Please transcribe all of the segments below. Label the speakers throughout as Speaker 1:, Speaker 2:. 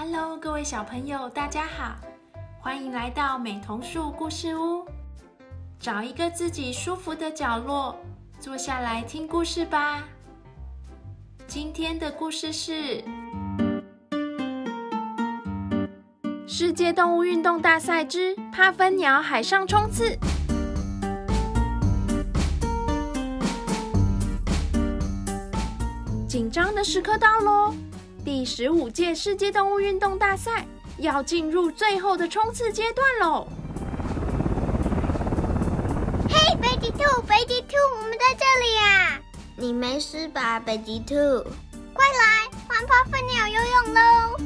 Speaker 1: Hello，各位小朋友，大家好，欢迎来到美童树故事屋。找一个自己舒服的角落，坐下来听故事吧。今天的故事是世界动物运动大赛之帕芬鸟海上冲刺。紧张的时刻到喽！第十五届世界动物运动大赛要进入最后的冲刺阶段喽！
Speaker 2: 嘿，北极兔，北极兔，我们在这里呀！你没事吧，北极兔？快来，玩泡粉鸟游泳喽！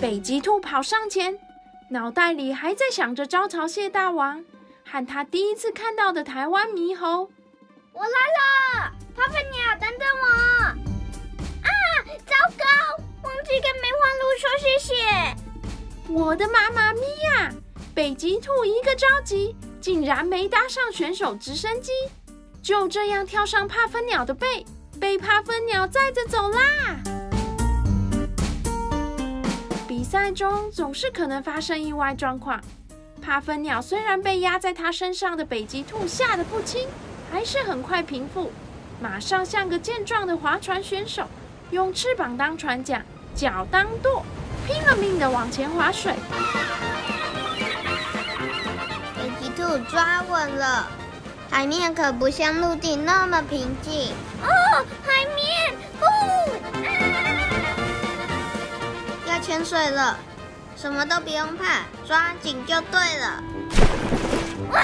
Speaker 1: 北极兔跑上前，脑袋里还在想着招潮蟹大王和他第一次看到的台湾猕猴。
Speaker 2: 我来了，泡粉鸟，等等我！啊，糟糕！忘记跟梅花鹿说谢谢。
Speaker 1: 我的妈妈咪呀！北极兔一个着急，竟然没搭上选手直升机，就这样跳上帕芬鸟的背，被帕芬鸟载着走啦。比赛中总是可能发生意外状况，帕芬鸟虽然被压在它身上的北极兔吓得不轻，还是很快平复，马上像个健壮的划船选手，用翅膀当船桨。脚当舵，拼了命的往前划水。
Speaker 2: 北极兔抓稳了，海面可不像陆地那么平静。哦，海面，哦，要潜水了，什么都不用怕，抓紧就对了。哇！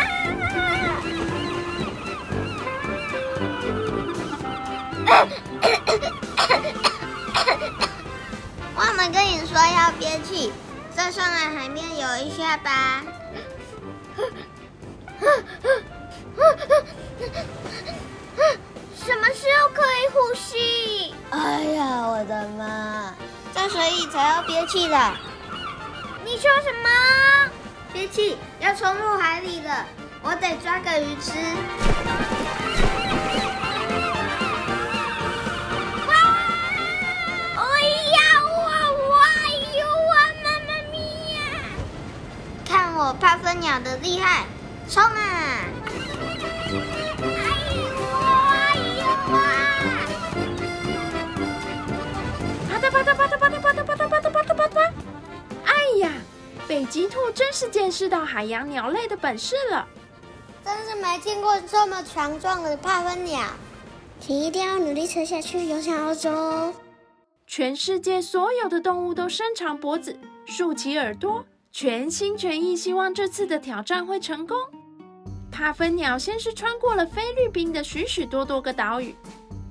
Speaker 2: 忘了跟你说要憋气，再上来海面游一下吧。什么时候可以呼吸？哎呀，我的妈！在水里才要憋气的。你说什么？憋气要冲入海里了，我得抓个鱼吃。我帕芬鸟的厉害，冲啊！哎呦哎呦啊！
Speaker 1: 啪嗒啪嗒啪嗒啪嗒啪嗒啪嗒啪嗒啪嗒啪嗒！哎呀，北极兔真是见识到海洋鸟类的本事了，
Speaker 2: 真是没见过这么强壮的帕芬鸟，请一定要努力撑下去，游向欧洲。
Speaker 1: 全世界所有的动物都伸长脖子，竖起耳朵。全心全意希望这次的挑战会成功。帕芬鸟先是穿过了菲律宾的许许多多个岛屿，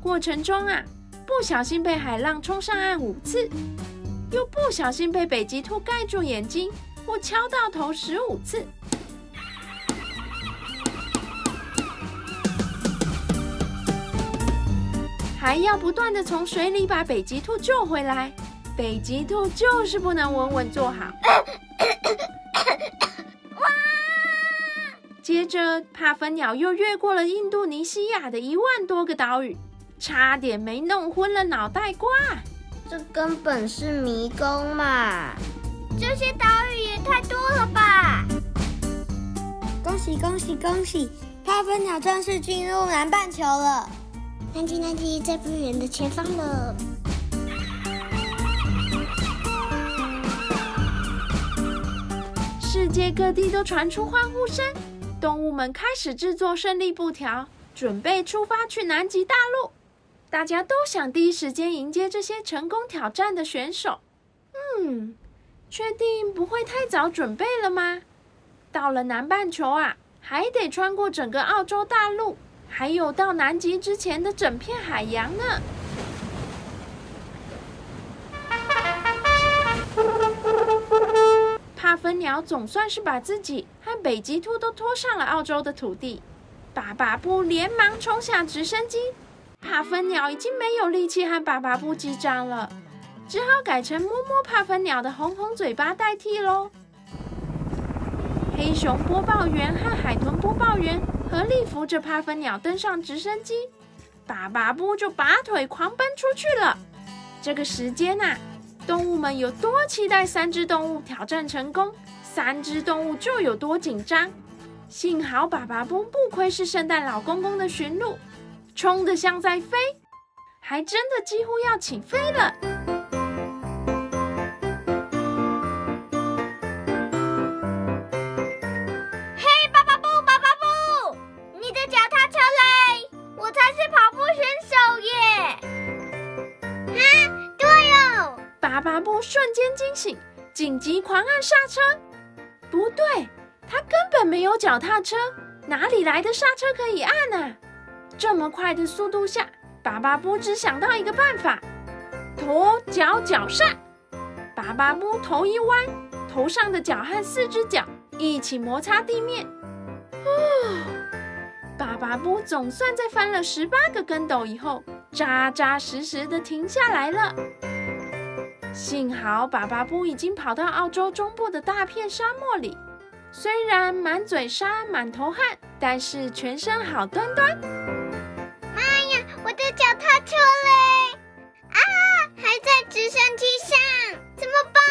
Speaker 1: 过程中啊，不小心被海浪冲上岸五次，又不小心被北极兔盖住眼睛或敲到头十五次，还要不断的从水里把北极兔救回来。北极兔就是不能稳稳坐好。哇！接着，帕芬鸟又越过了印度尼西亚的一万多个岛屿，差点没弄昏了脑袋瓜。
Speaker 2: 这根本是迷宫嘛！这些岛屿也太多了吧！恭喜恭喜恭喜！帕芬鸟正式进入南半球了。南极南极在不远的前方了。
Speaker 1: 世界各地都传出欢呼声，动物们开始制作胜利布条，准备出发去南极大陆。大家都想第一时间迎接这些成功挑战的选手。嗯，确定不会太早准备了吗？到了南半球啊，还得穿过整个澳洲大陆，还有到南极之前的整片海洋呢。帕芬鸟总算是把自己和北极兔都拖上了澳洲的土地。巴巴布连忙冲下直升机，帕芬鸟已经没有力气和巴巴布击掌了，只好改成摸摸帕芬鸟的红红嘴巴代替喽。黑熊播报员和海豚播报员合力扶着帕芬鸟登上直升机，巴巴布就拔腿狂奔出去了。这个时间呐。动物们有多期待三只动物挑战成功，三只动物就有多紧张。幸好爸爸布不愧是圣诞老公公的驯鹿，冲得像在飞，还真的几乎要起飞了。狂按刹车。不对。他根本没有脚踏车，哪里来的刹车可以按呢？这么快的速度下，巴巴布只想到一个办法：头脚脚刹。巴巴布头一弯，头上的脚和四只脚一起摩擦地面。哦，巴巴布总算在翻了十八个跟斗以后，扎扎实实的停下来了。幸好巴巴布已经跑到澳洲中部的大片沙漠里。虽然满嘴沙、满头汗，但是全身好端端。
Speaker 2: 妈呀，我的脚踏车嘞！啊，还在直升机上，怎么办？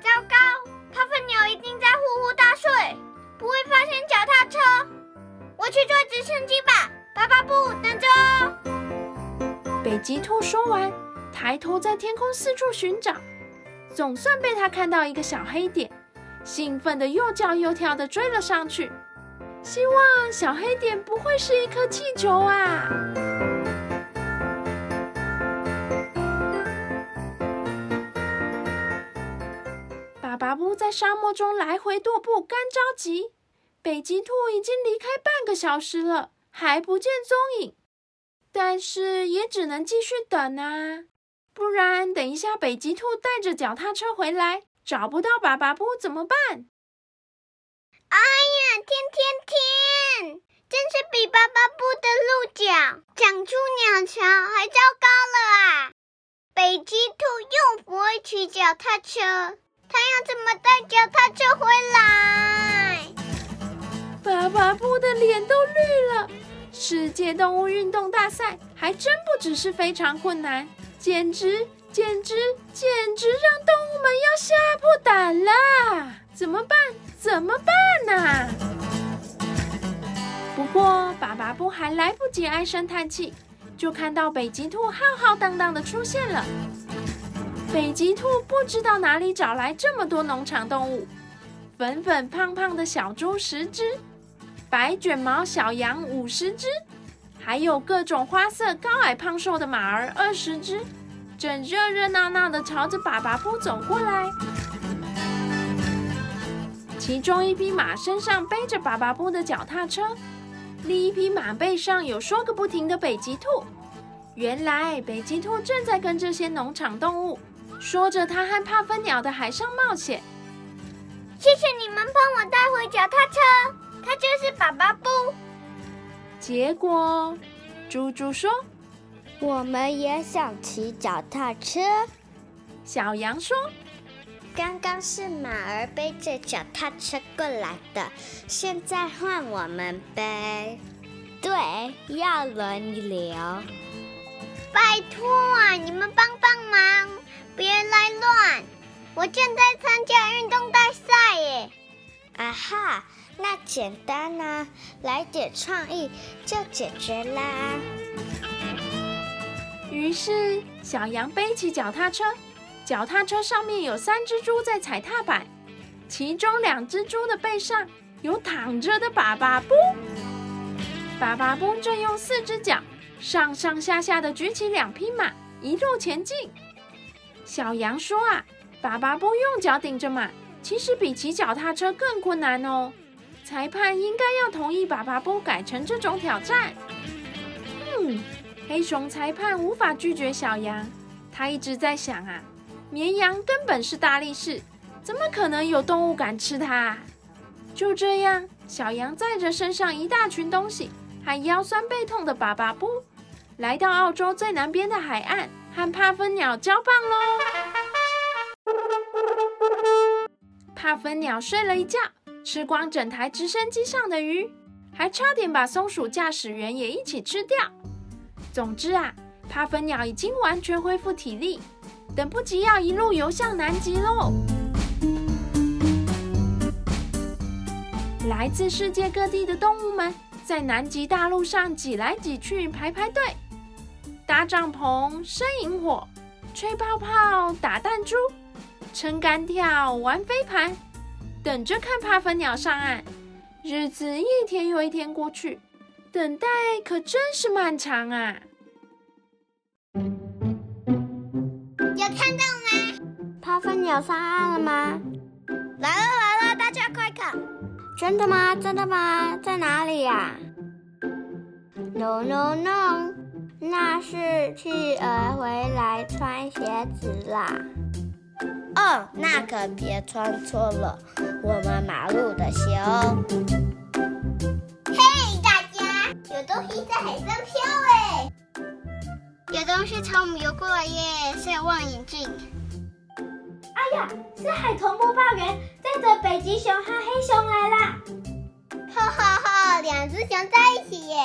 Speaker 2: 糟糕，帕芬鸟一定在呼呼大睡，不会发现脚踏车。我去坐直升机吧，巴巴布，等着
Speaker 1: 哦。北极兔说完，抬头在天空四处寻找，总算被他看到一个小黑点。兴奋的又叫又跳的追了上去，希望小黑点不会是一颗气球啊！巴巴布在沙漠中来回踱步，干着急。北极兔已经离开半个小时了，还不见踪影，但是也只能继续等啊，不然等一下北极兔带着脚踏车回来。找不到爸爸布怎么办？
Speaker 2: 哎呀，天天天，真是比爸爸布的鹿角长出鸟巢还糟糕了啊！北极兔又不会骑脚踏车，它要怎么带脚踏车回来？
Speaker 1: 爸爸布的脸都绿了。世界动物运动大赛还真不只是非常困难，简直……简直简直让动物们要吓破胆了！怎么办？怎么办呢？不过，爸爸布还来不及唉声叹气，就看到北极兔浩浩荡荡的出现了。北极兔不知道哪里找来这么多农场动物：粉粉胖胖的小猪十只，白卷毛小羊五十只，还有各种花色高矮胖瘦的马儿二十只。正热热闹闹的朝着爸爸布走过来，其中一匹马身上背着爸爸布的脚踏车，另一匹马背上有说个不停的北极兔。原来北极兔正在跟这些农场动物说着它和帕芬鸟的海上冒险。
Speaker 2: 谢谢你们帮我带回脚踏车，它就是爸爸布。
Speaker 1: 结果，猪猪说。
Speaker 3: 我们也想骑脚踏车。
Speaker 1: 小羊说：“
Speaker 3: 刚刚是马儿背着脚踏车过来的，现在换我们背。对，要轮流。
Speaker 2: 拜托啊，你们帮帮忙，别来乱！我正在参加运动大赛耶。
Speaker 3: 啊哈，那简单啊，来点创意就解决啦。”
Speaker 1: 于是，小羊背起脚踏车，脚踏车上面有三只猪在踩踏板，其中两只猪的背上有躺着的爸爸布。爸爸布正用四只脚上上下下的举起两匹马，一路前进。小羊说：“啊，爸爸布用脚顶着马，其实比骑脚踏车更困难哦。裁判应该要同意爸爸布改成这种挑战。”嗯。黑熊裁判无法拒绝小羊，他一直在想啊，绵羊根本是大力士，怎么可能有动物敢吃它？就这样，小羊载着身上一大群东西，还腰酸背痛的巴巴布，来到澳洲最南边的海岸，和帕芬鸟交棒喽。帕芬鸟睡了一觉，吃光整台直升机上的鱼，还差点把松鼠驾驶员也一起吃掉。总之啊，帕芬鸟已经完全恢复体力，等不及要一路游向南极喽！来自世界各地的动物们在南极大陆上挤来挤去，排排队，搭帐篷、生萤火、吹泡泡、打弹珠、撑杆跳、玩飞盘，等着看帕芬鸟上岸。日子一天又一天过去，等待可真是漫长啊！
Speaker 2: 有看到吗？
Speaker 3: 帕芬鸟上岸了吗？
Speaker 2: 来了来了，大家快看！
Speaker 3: 真的吗？真的吗？在哪里呀？No No No，那是企鹅回来穿鞋子啦。
Speaker 2: 哦，那可别穿错了，我们马路的鞋哦。嘿，大家，有东西在海上飘哎！有东西朝我们游过来耶，是望远镜。
Speaker 3: 哎呀，是海豚播报员带着北极熊和黑熊来啦！
Speaker 2: 哈哈哈，两只熊在一起耶！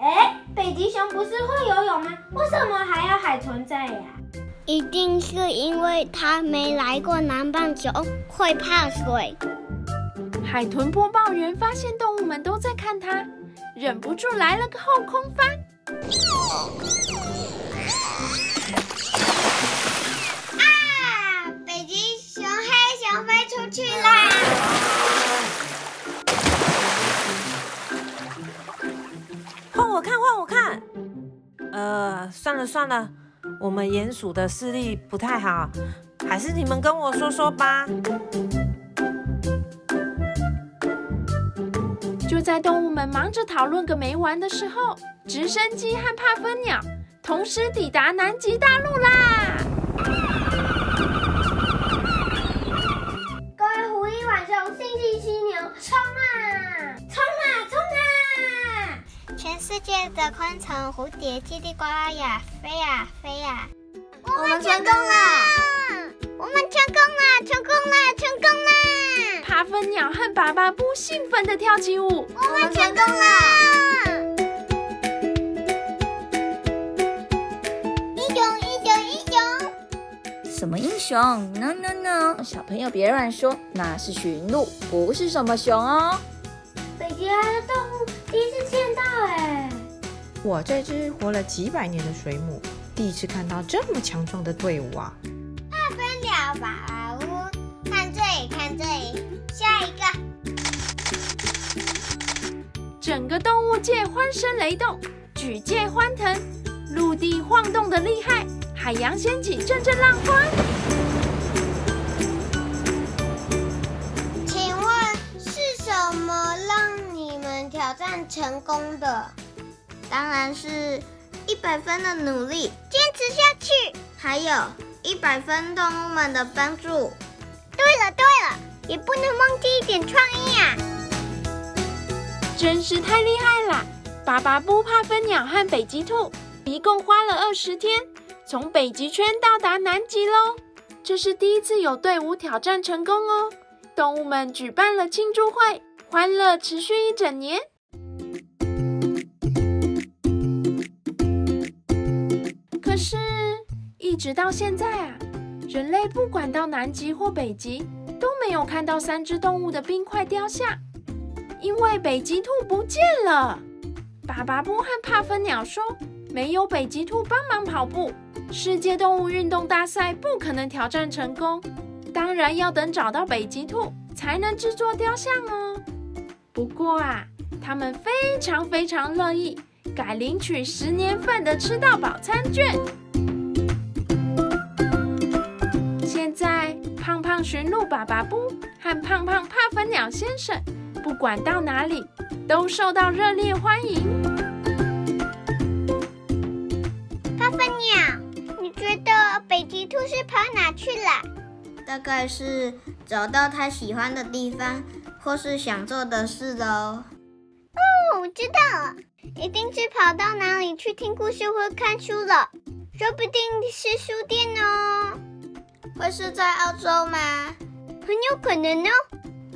Speaker 3: 哎，北极熊不是会游泳吗？为什么还要海豚在呀？
Speaker 2: 一定是因为它没来过南半球，会怕水。
Speaker 1: 海豚播报员发现动物们都在看它，忍不住来了个后空翻。
Speaker 2: 啊！北极熊、黑熊飞出去啦！
Speaker 4: 换我看，换我看。呃，算了算了。我们鼹鼠的视力不太好，还是你们跟我说说吧。
Speaker 1: 就在动物们忙着讨论个没完的时候，直升机和帕芬鸟同时抵达南极大陆啦！
Speaker 2: 世界的昆虫、蝴蝶叽里呱啦呀，飞呀飞呀！
Speaker 3: 我们成功了！
Speaker 2: 我们成功了！成功了！成功了！
Speaker 1: 爬分鸟和爸爸不兴奋的跳起舞。
Speaker 2: 我们成功了！英雄！英雄！英雄！
Speaker 5: 什么英雄？No No No！小朋友别乱说，那是驯鹿，不是什么熊哦。
Speaker 3: 北极来的动物第一次见到哎！
Speaker 6: 我这只活了几百年的水母，第一次看到这么强壮的队伍啊！
Speaker 2: 帕芬鸟宝屋，看这里，看这里，下一个！
Speaker 1: 整个动物界欢声雷动，举界欢腾，陆地晃动的厉害，海洋掀起阵阵浪花。
Speaker 2: 们挑战成功的？
Speaker 3: 当然是一百分的努力，
Speaker 2: 坚持下去，
Speaker 3: 还有一百分动物们的帮助。
Speaker 2: 对了对了，也不能忘记一点创意啊！
Speaker 1: 真是太厉害了！巴巴不怕分鸟和北极兔一共花了二十天，从北极圈到达南极喽。这是第一次有队伍挑战成功哦！动物们举办了庆祝会，欢乐持续一整年。是，一直到现在啊，人类不管到南极或北极，都没有看到三只动物的冰块雕像，因为北极兔不见了。巴巴布和帕芬鸟说，没有北极兔帮忙跑步，世界动物运动大赛不可能挑战成功。当然要等找到北极兔，才能制作雕像哦。不过啊，他们非常非常乐意。改领取十年份的吃到饱餐券。现在，胖胖驯鹿巴巴布和胖胖帕粉鸟先生，不管到哪里都受到热烈欢迎。
Speaker 2: 帕粉鸟，你觉得北极兔是跑哪去了？
Speaker 3: 大概是找到他喜欢的地方，或是想做的事喽。
Speaker 2: 哦，我知道了。一定是跑到哪里去听故事或看书了，说不定是书店哦。
Speaker 3: 会是在澳洲吗？
Speaker 2: 很有可能哦。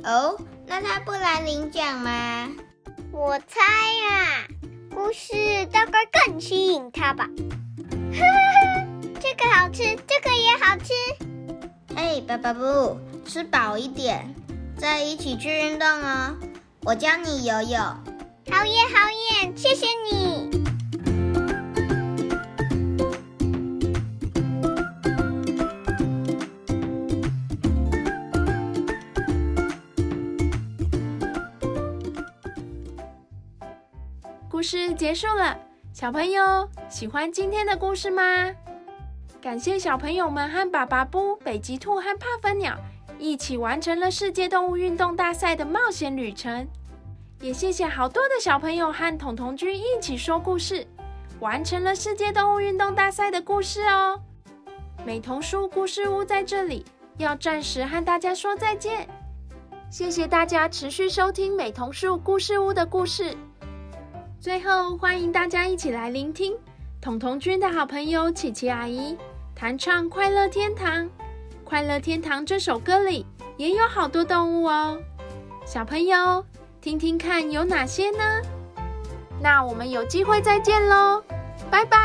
Speaker 3: 哦，那他不来领奖吗？
Speaker 2: 我猜呀，故事大概更吸引他吧。哈哈哈，这个好好吃，这个也好吃。
Speaker 3: 哎，爸爸不，吃饱一点，再一起去运动哦。我教你游泳。
Speaker 2: 好耶，好耶，谢谢你。
Speaker 7: 故事结束了，小朋友喜欢今天的故事吗？感谢小朋友们和爸爸布、北极兔和帕芬鸟一起完成了世界动物运动大赛的冒险旅程。也谢谢好多的小朋友和彤彤君一起说故事，完成了世界动物运动大赛的故事哦。美童树故事屋在这里要暂时和大家说再见，谢谢大家持续收听美童树故事屋的故事。最后，欢迎大家一起来聆听彤彤君的好朋友琪琪阿姨弹唱《快乐天堂》。《快乐天堂》这首歌里也有好多动物哦，小朋友听听看有哪些呢？那我们有机会再见喽，拜拜。